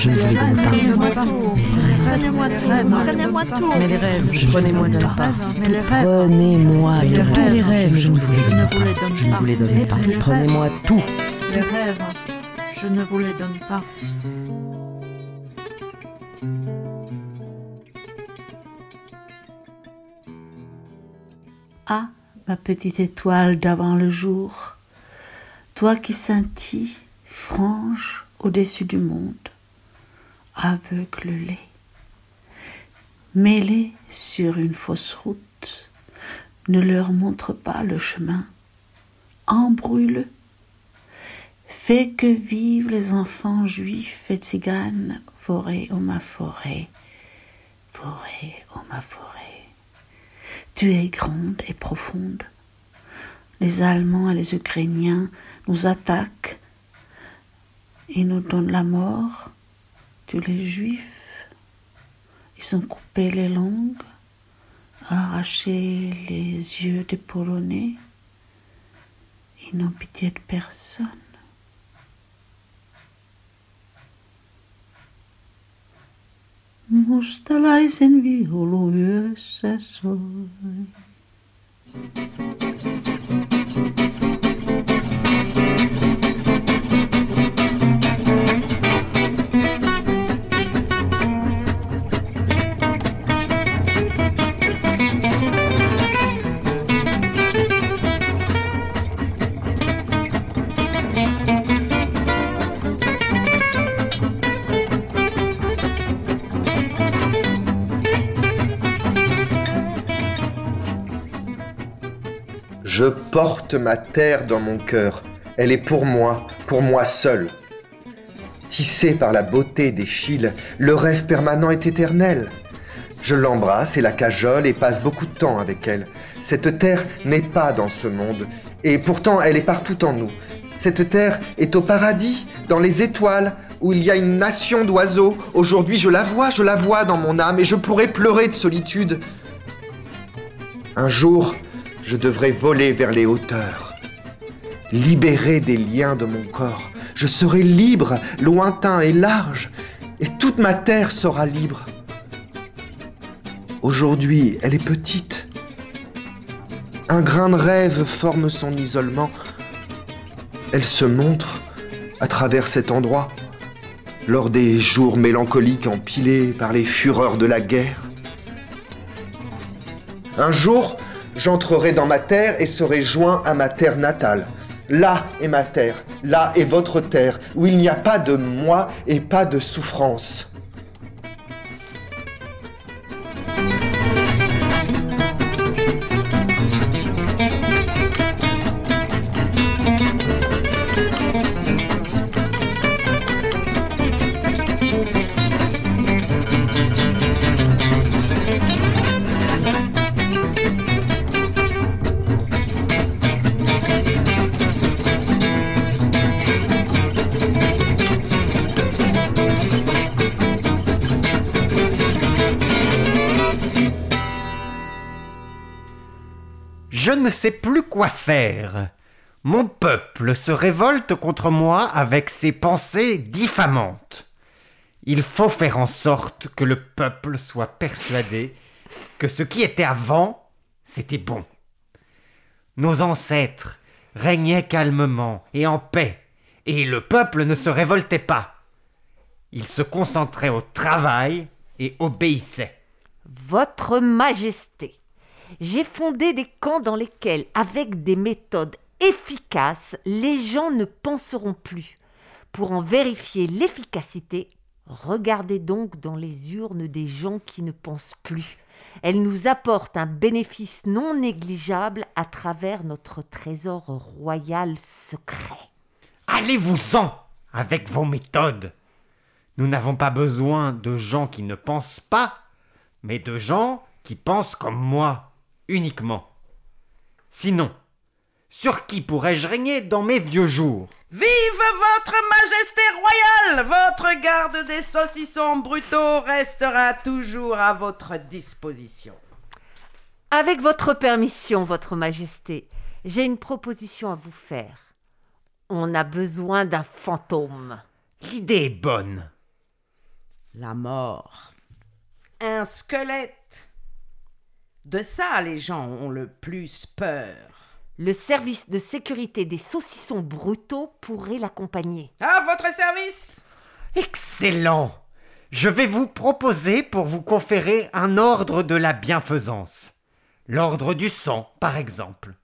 je ne vous les donne pas. Prenez-moi tout, prenez-moi tout. Mais les rêves, prenez-moi ne pas. Mais les rêves, Prenez-moi tous les rêves, je ne vous les je ne donne vous pas. Je ne pas. vous les donne pas. Prenez-moi tout. les rêves, je ne vous les donne pas. Ah, ma petite étoile d'avant le jour, toi qui scintilles, franche au-dessus du monde, aveugle-les. Mets-les sur une fausse route, ne leur montre pas le chemin, embrouille-le. Fais que vivent les enfants juifs et tziganes, forêt ô ma forêt, forêt ô ma forêt. Tu es grande et profonde. Les Allemands et les Ukrainiens nous attaquent et nous donnent la mort. Tu les Juifs, ils ont coupé les langues, arraché les yeux des Polonais. Ils n'ont pitié de personne. Leisen wie holöse Je porte ma terre dans mon cœur. Elle est pour moi, pour moi seul. Tissé par la beauté des fils, le rêve permanent est éternel. Je l'embrasse et la cajole et passe beaucoup de temps avec elle. Cette terre n'est pas dans ce monde, et pourtant elle est partout en nous. Cette terre est au paradis, dans les étoiles, où il y a une nation d'oiseaux. Aujourd'hui je la vois, je la vois dans mon âme, et je pourrais pleurer de solitude. Un jour, je devrais voler vers les hauteurs, libéré des liens de mon corps. Je serai libre, lointain et large, et toute ma terre sera libre. Aujourd'hui, elle est petite. Un grain de rêve forme son isolement. Elle se montre à travers cet endroit, lors des jours mélancoliques empilés par les fureurs de la guerre. Un jour, j'entrerai dans ma terre et serai joint à ma terre natale. Là est ma terre, là est votre terre, où il n'y a pas de moi et pas de souffrance. Je ne sais plus quoi faire. Mon peuple se révolte contre moi avec ses pensées diffamantes. Il faut faire en sorte que le peuple soit persuadé que ce qui était avant, c'était bon. Nos ancêtres régnaient calmement et en paix, et le peuple ne se révoltait pas. Il se concentrait au travail et obéissait. Votre Majesté, j'ai fondé des camps dans lesquels, avec des méthodes efficaces, les gens ne penseront plus. Pour en vérifier l'efficacité, regardez donc dans les urnes des gens qui ne pensent plus. Elles nous apportent un bénéfice non négligeable à travers notre trésor royal secret. Allez-vous-en avec vos méthodes. Nous n'avons pas besoin de gens qui ne pensent pas, mais de gens qui pensent comme moi, uniquement. Sinon, sur qui pourrais-je régner dans mes vieux jours? Vive votre majesté royale Votre garde des saucissons brutaux restera toujours à votre disposition. Avec votre permission, Votre Majesté, j'ai une proposition à vous faire. On a besoin d'un fantôme. L'idée est bonne. La mort. Un squelette. De ça, les gens ont le plus peur. Le service de sécurité des saucissons brutaux pourrait l'accompagner. À votre service Excellent Je vais vous proposer pour vous conférer un ordre de la bienfaisance. L'ordre du sang, par exemple.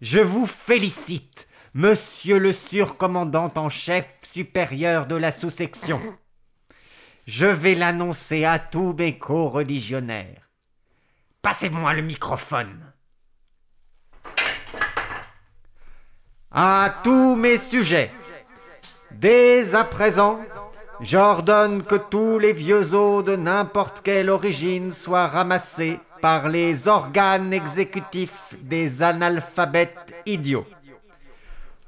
Je vous félicite, monsieur le surcommandant en chef supérieur de la sous-section. Je vais l'annoncer à tous mes co-religionnaires. Passez-moi le microphone. À tous mes sujets, dès à présent, j'ordonne que tous les vieux os de n'importe quelle origine soient ramassés par les organes exécutifs des analphabètes idiots.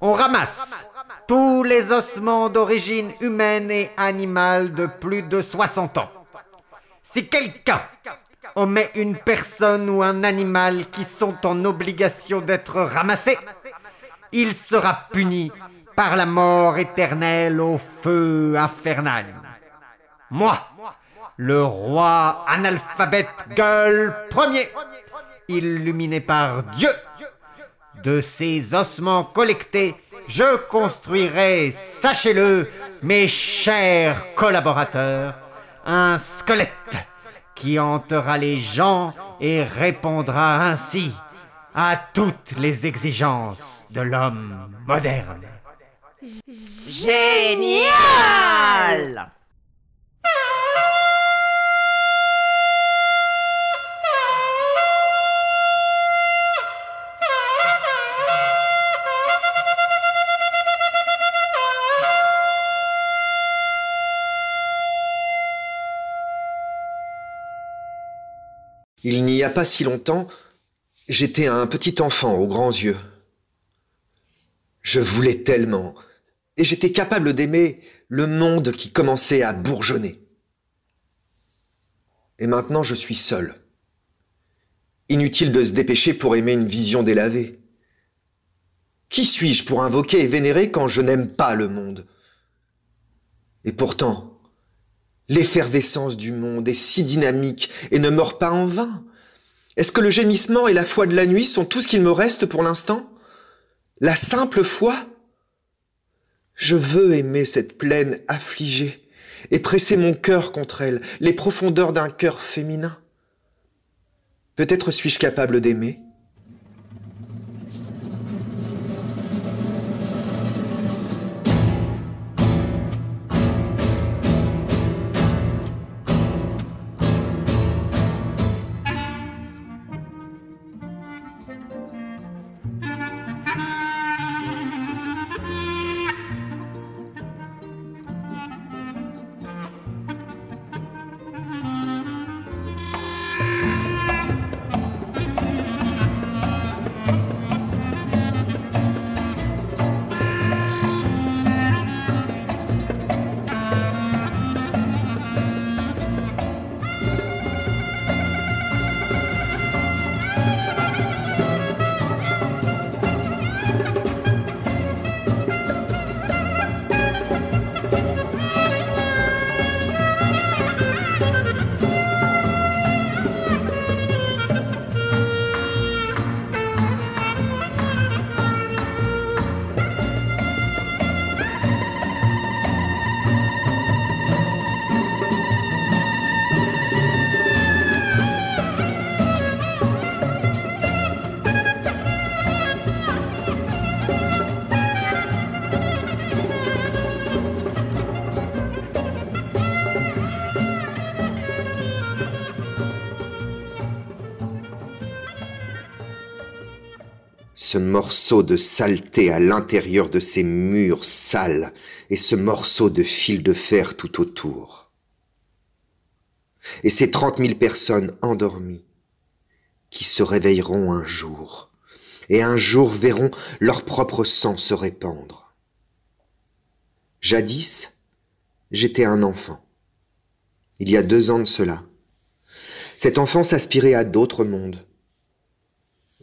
On ramasse tous les ossements d'origine humaine et animale de plus de 60 ans. Si quelqu'un omet une personne ou un animal qui sont en obligation d'être ramassés, il sera puni par la mort éternelle au feu infernal. Moi, le roi analphabète gueule premier, illuminé par Dieu, de ces ossements collectés, je construirai, sachez-le, mes chers collaborateurs, un squelette qui hantera les gens et répondra ainsi à toutes les exigences de l'homme moderne. Génial Il n'y a pas si longtemps, j'étais un petit enfant aux grands yeux. Je voulais tellement, et j'étais capable d'aimer le monde qui commençait à bourgeonner. Et maintenant je suis seul. Inutile de se dépêcher pour aimer une vision délavée. Qui suis-je pour invoquer et vénérer quand je n'aime pas le monde? Et pourtant, l'effervescence du monde est si dynamique et ne meurt pas en vain. Est-ce que le gémissement et la foi de la nuit sont tout ce qu'il me reste pour l'instant? La simple foi? Je veux aimer cette plaine affligée et presser mon cœur contre elle, les profondeurs d'un cœur féminin. Peut-être suis-je capable d'aimer ce morceau de saleté à l'intérieur de ces murs sales et ce morceau de fil de fer tout autour. Et ces trente mille personnes endormies qui se réveilleront un jour et un jour verront leur propre sang se répandre. Jadis, j'étais un enfant. Il y a deux ans de cela. Cet enfant s'aspirait à d'autres mondes.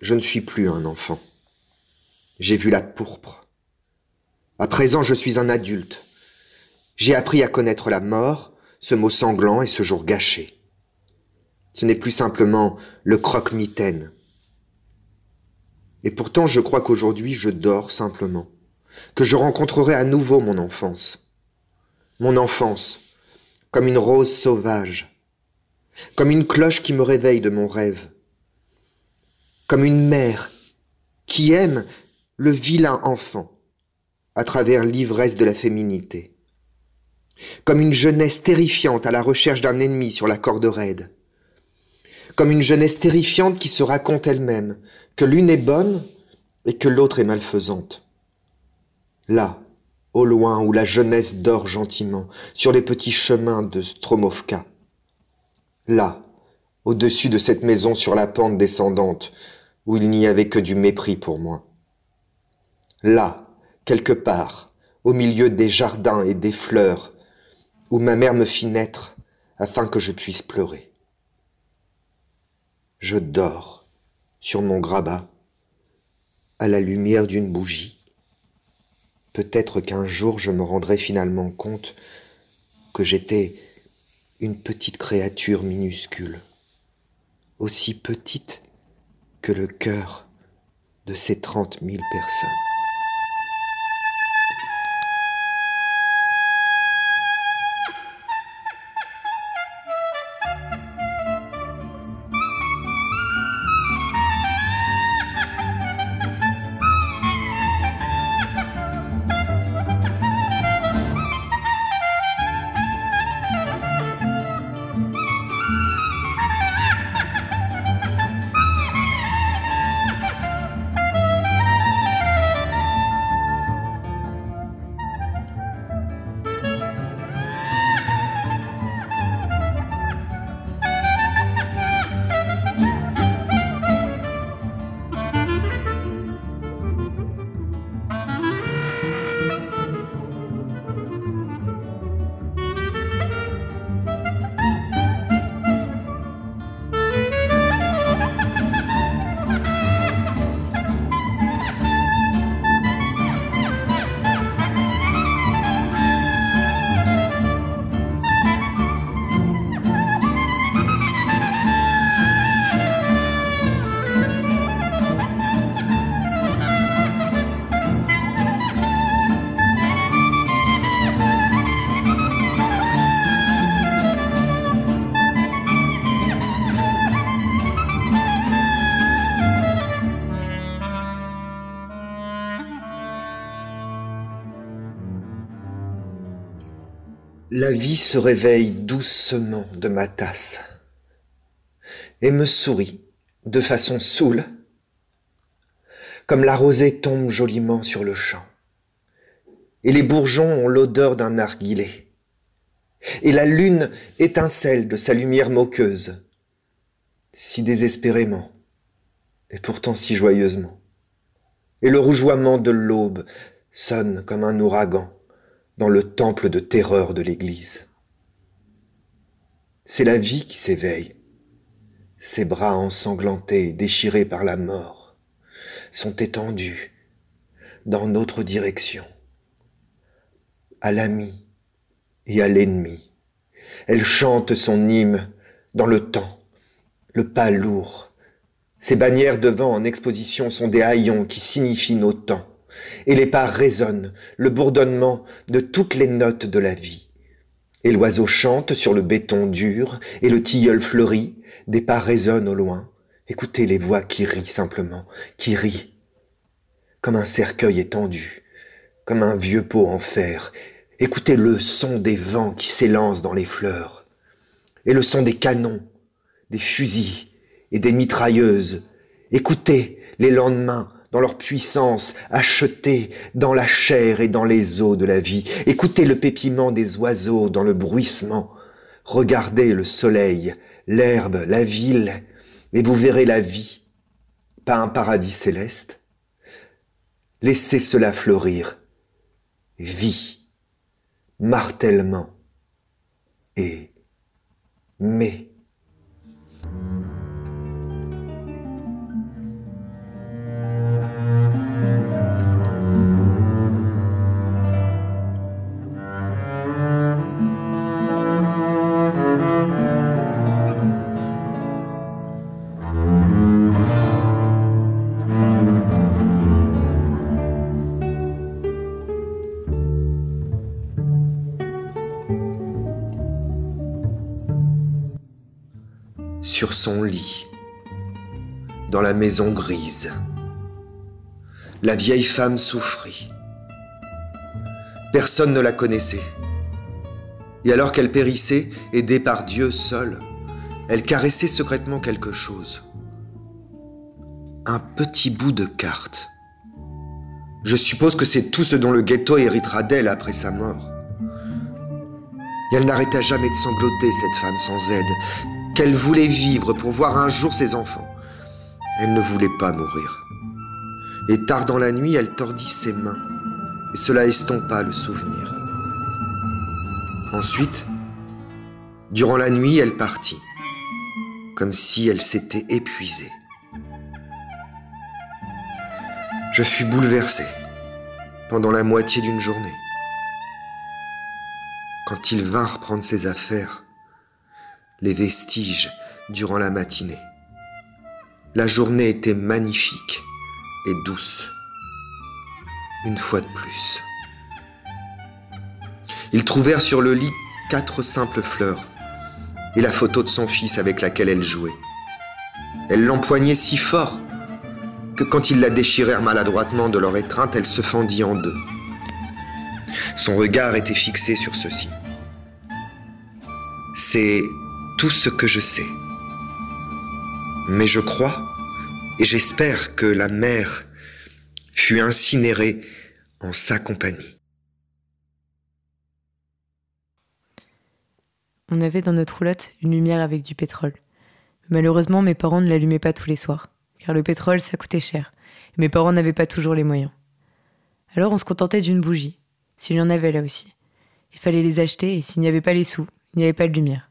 Je ne suis plus un enfant. J'ai vu la pourpre. À présent, je suis un adulte. J'ai appris à connaître la mort, ce mot sanglant et ce jour gâché. Ce n'est plus simplement le croque-mitaine. Et pourtant, je crois qu'aujourd'hui, je dors simplement, que je rencontrerai à nouveau mon enfance. Mon enfance, comme une rose sauvage, comme une cloche qui me réveille de mon rêve, comme une mère qui aime le vilain enfant à travers l'ivresse de la féminité, comme une jeunesse terrifiante à la recherche d'un ennemi sur la corde raide, comme une jeunesse terrifiante qui se raconte elle-même que l'une est bonne et que l'autre est malfaisante. Là, au loin où la jeunesse dort gentiment sur les petits chemins de Stromovka. Là, au-dessus de cette maison sur la pente descendante, où il n'y avait que du mépris pour moi. Là, quelque part, au milieu des jardins et des fleurs, où ma mère me fit naître afin que je puisse pleurer. Je dors sur mon grabat, à la lumière d'une bougie. Peut-être qu'un jour je me rendrai finalement compte que j'étais une petite créature minuscule, aussi petite que le cœur de ces trente mille personnes. La vie se réveille doucement de ma tasse et me sourit de façon saoule, comme la rosée tombe joliment sur le champ, et les bourgeons ont l'odeur d'un narguilé, et la lune étincelle de sa lumière moqueuse, si désespérément, et pourtant si joyeusement, et le rougeoiement de l'aube sonne comme un ouragan dans le temple de terreur de l'Église. C'est la vie qui s'éveille. Ses bras ensanglantés, déchirés par la mort, sont étendus dans notre direction, à l'ami et à l'ennemi. Elle chante son hymne dans le temps, le pas lourd. Ses bannières devant en exposition sont des haillons qui signifient nos temps et les pas résonnent, le bourdonnement de toutes les notes de la vie. Et l'oiseau chante sur le béton dur, et le tilleul fleurit, des pas résonnent au loin. Écoutez les voix qui rient simplement, qui rient, comme un cercueil étendu, comme un vieux pot en fer. Écoutez le son des vents qui s'élancent dans les fleurs, et le son des canons, des fusils et des mitrailleuses. Écoutez les lendemains dans leur puissance, achetée dans la chair et dans les eaux de la vie. Écoutez le pépiment des oiseaux dans le bruissement. Regardez le soleil, l'herbe, la ville, et vous verrez la vie, pas un paradis céleste. Laissez cela fleurir. Vie, martèlement et mais. Sur son lit, dans la maison grise. La vieille femme souffrit. Personne ne la connaissait. Et alors qu'elle périssait, aidée par Dieu seul, elle caressait secrètement quelque chose. Un petit bout de carte. Je suppose que c'est tout ce dont le ghetto héritera d'elle après sa mort. Et elle n'arrêta jamais de sangloter, cette femme sans aide, qu'elle voulait vivre pour voir un jour ses enfants. Elle ne voulait pas mourir. Et tard dans la nuit, elle tordit ses mains, et cela estompa le souvenir. Ensuite, durant la nuit, elle partit, comme si elle s'était épuisée. Je fus bouleversé pendant la moitié d'une journée. Quand il vint reprendre ses affaires, les vestiges durant la matinée. La journée était magnifique et douce. Une fois de plus. Ils trouvèrent sur le lit quatre simples fleurs et la photo de son fils avec laquelle elle jouait. Elle l'empoignait si fort que quand ils la déchirèrent maladroitement de leur étreinte, elle se fendit en deux. Son regard était fixé sur ceci. C'est tout ce que je sais. Mais je crois et j'espère que la mère fut incinérée en sa compagnie. On avait dans notre roulotte une lumière avec du pétrole. Malheureusement, mes parents ne l'allumaient pas tous les soirs, car le pétrole, ça coûtait cher, et mes parents n'avaient pas toujours les moyens. Alors on se contentait d'une bougie, s'il y en avait là aussi. Il fallait les acheter, et s'il n'y avait pas les sous, il n'y avait pas de lumière.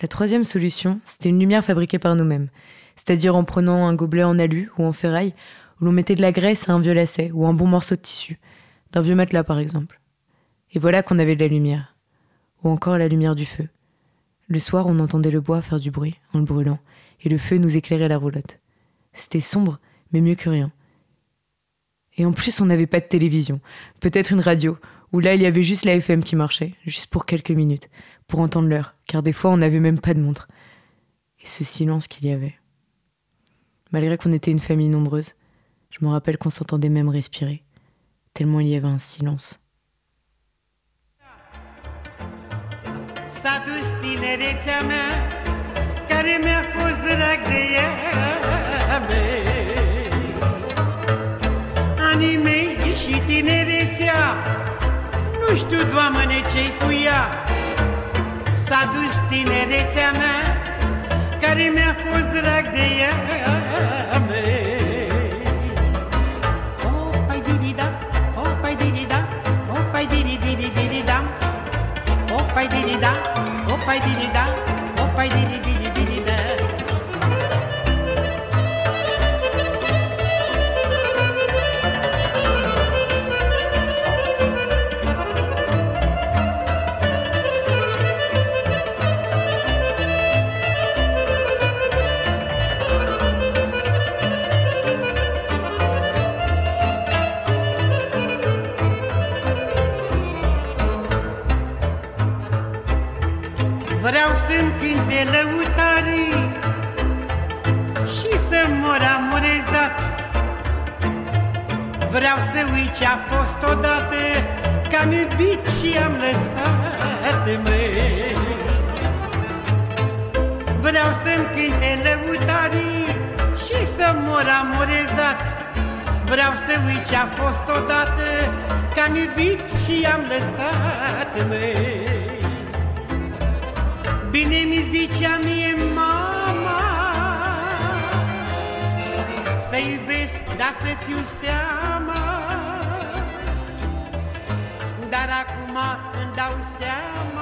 La troisième solution, c'était une lumière fabriquée par nous-mêmes, c'est-à-dire en prenant un gobelet en alu ou en ferraille, où l'on mettait de la graisse à un vieux lacet ou un bon morceau de tissu, d'un vieux matelas par exemple. Et voilà qu'on avait de la lumière, ou encore la lumière du feu. Le soir, on entendait le bois faire du bruit en le brûlant, et le feu nous éclairait la roulotte. C'était sombre, mais mieux que rien. Et en plus, on n'avait pas de télévision, peut-être une radio, où là, il y avait juste la FM qui marchait, juste pour quelques minutes, pour entendre l'heure, car des fois, on n'avait même pas de montre. Et ce silence qu'il y avait. Malgré qu'on était une famille nombreuse, je me rappelle qu'on s'entendait même respirer, tellement il y avait un silence. Nu știu, doamne, ce-i cu ea. S-a dus tinerețea mea Care mi-a fost drag de ea. Opai diri-da, opai diri-da Opai diri-diri-diri-da Opai diri-da, opai diri-da Opai diri-diri să-mi cânte lăutarii Și să mor amorezat Vreau să uit ce-a fost odată Că am iubit și am lăsat măi. Bine mi zicea mie mama Să iubesc, dar să-ți iau seama. Dar acum îmi dau seama